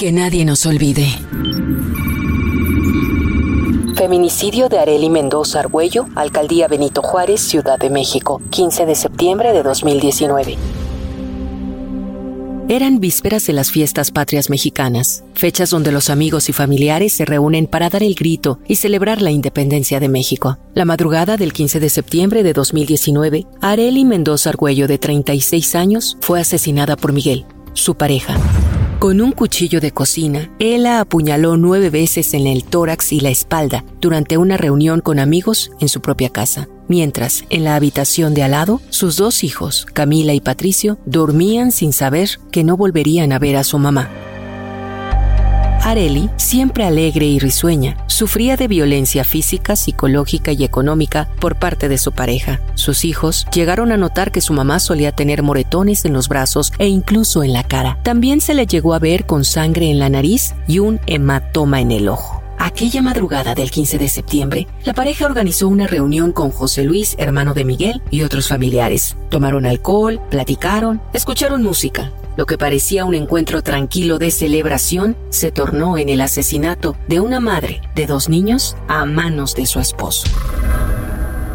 Que nadie nos olvide. Feminicidio de Areli Mendoza Argüello, Alcaldía Benito Juárez, Ciudad de México, 15 de septiembre de 2019. Eran vísperas de las fiestas patrias mexicanas, fechas donde los amigos y familiares se reúnen para dar el grito y celebrar la independencia de México. La madrugada del 15 de septiembre de 2019, Areli Mendoza Argüello, de 36 años, fue asesinada por Miguel, su pareja. Con un cuchillo de cocina, él la apuñaló nueve veces en el tórax y la espalda durante una reunión con amigos en su propia casa. Mientras, en la habitación de al lado, sus dos hijos, Camila y Patricio, dormían sin saber que no volverían a ver a su mamá. Areli, siempre alegre y risueña, sufría de violencia física, psicológica y económica por parte de su pareja. Sus hijos llegaron a notar que su mamá solía tener moretones en los brazos e incluso en la cara. También se le llegó a ver con sangre en la nariz y un hematoma en el ojo. Aquella madrugada del 15 de septiembre, la pareja organizó una reunión con José Luis, hermano de Miguel, y otros familiares. Tomaron alcohol, platicaron, escucharon música. Lo que parecía un encuentro tranquilo de celebración se tornó en el asesinato de una madre de dos niños a manos de su esposo.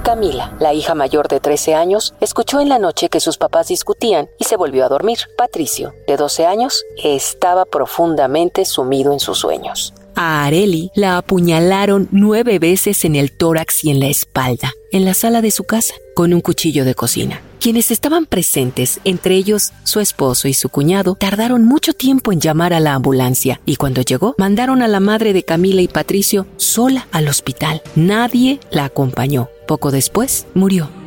Camila, la hija mayor de 13 años, escuchó en la noche que sus papás discutían y se volvió a dormir. Patricio, de 12 años, estaba profundamente sumido en sus sueños. A Areli la apuñalaron nueve veces en el tórax y en la espalda, en la sala de su casa, con un cuchillo de cocina. Quienes estaban presentes, entre ellos su esposo y su cuñado, tardaron mucho tiempo en llamar a la ambulancia y cuando llegó mandaron a la madre de Camila y Patricio sola al hospital. Nadie la acompañó. Poco después murió.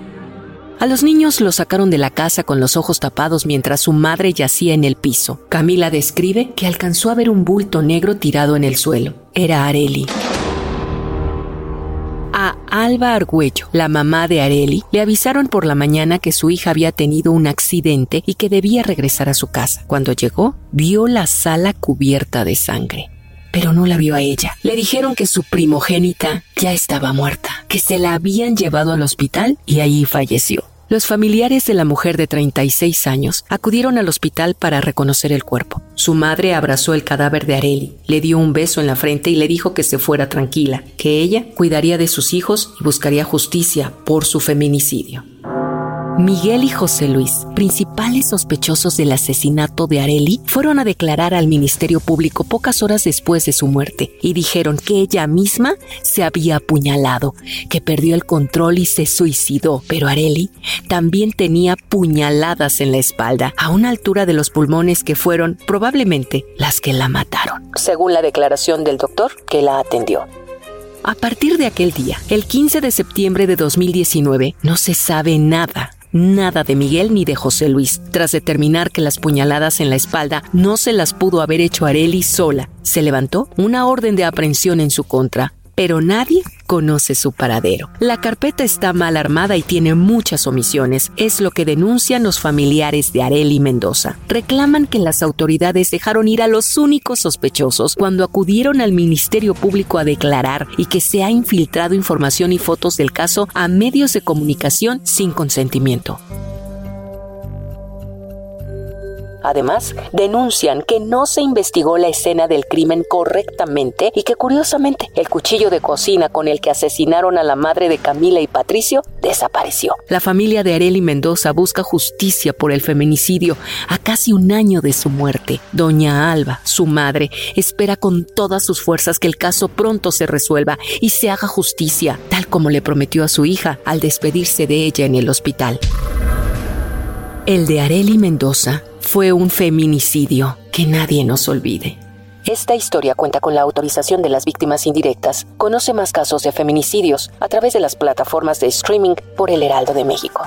A los niños los sacaron de la casa con los ojos tapados mientras su madre yacía en el piso. Camila describe que alcanzó a ver un bulto negro tirado en el suelo. Era Areli. A Alba Argüello, la mamá de Areli, le avisaron por la mañana que su hija había tenido un accidente y que debía regresar a su casa. Cuando llegó, vio la sala cubierta de sangre pero no la vio a ella. Le dijeron que su primogénita ya estaba muerta, que se la habían llevado al hospital y allí falleció. Los familiares de la mujer de 36 años acudieron al hospital para reconocer el cuerpo. Su madre abrazó el cadáver de Areli, le dio un beso en la frente y le dijo que se fuera tranquila, que ella cuidaría de sus hijos y buscaría justicia por su feminicidio. Miguel y José Luis, principales sospechosos del asesinato de Areli, fueron a declarar al Ministerio Público pocas horas después de su muerte y dijeron que ella misma se había apuñalado, que perdió el control y se suicidó. Pero Areli también tenía puñaladas en la espalda, a una altura de los pulmones que fueron probablemente las que la mataron, según la declaración del doctor que la atendió. A partir de aquel día, el 15 de septiembre de 2019, no se sabe nada nada de Miguel ni de José Luis. Tras determinar que las puñaladas en la espalda no se las pudo haber hecho Areli sola, se levantó una orden de aprehensión en su contra, pero nadie conoce su paradero. La carpeta está mal armada y tiene muchas omisiones, es lo que denuncian los familiares de Areli Mendoza. Reclaman que las autoridades dejaron ir a los únicos sospechosos cuando acudieron al Ministerio Público a declarar y que se ha infiltrado información y fotos del caso a medios de comunicación sin consentimiento. Además, denuncian que no se investigó la escena del crimen correctamente y que curiosamente el cuchillo de cocina con el que asesinaron a la madre de Camila y Patricio desapareció. La familia de Areli Mendoza busca justicia por el feminicidio a casi un año de su muerte. Doña Alba, su madre, espera con todas sus fuerzas que el caso pronto se resuelva y se haga justicia, tal como le prometió a su hija al despedirse de ella en el hospital. El de Areli Mendoza fue un feminicidio que nadie nos olvide. Esta historia cuenta con la autorización de las víctimas indirectas. Conoce más casos de feminicidios a través de las plataformas de streaming por El Heraldo de México.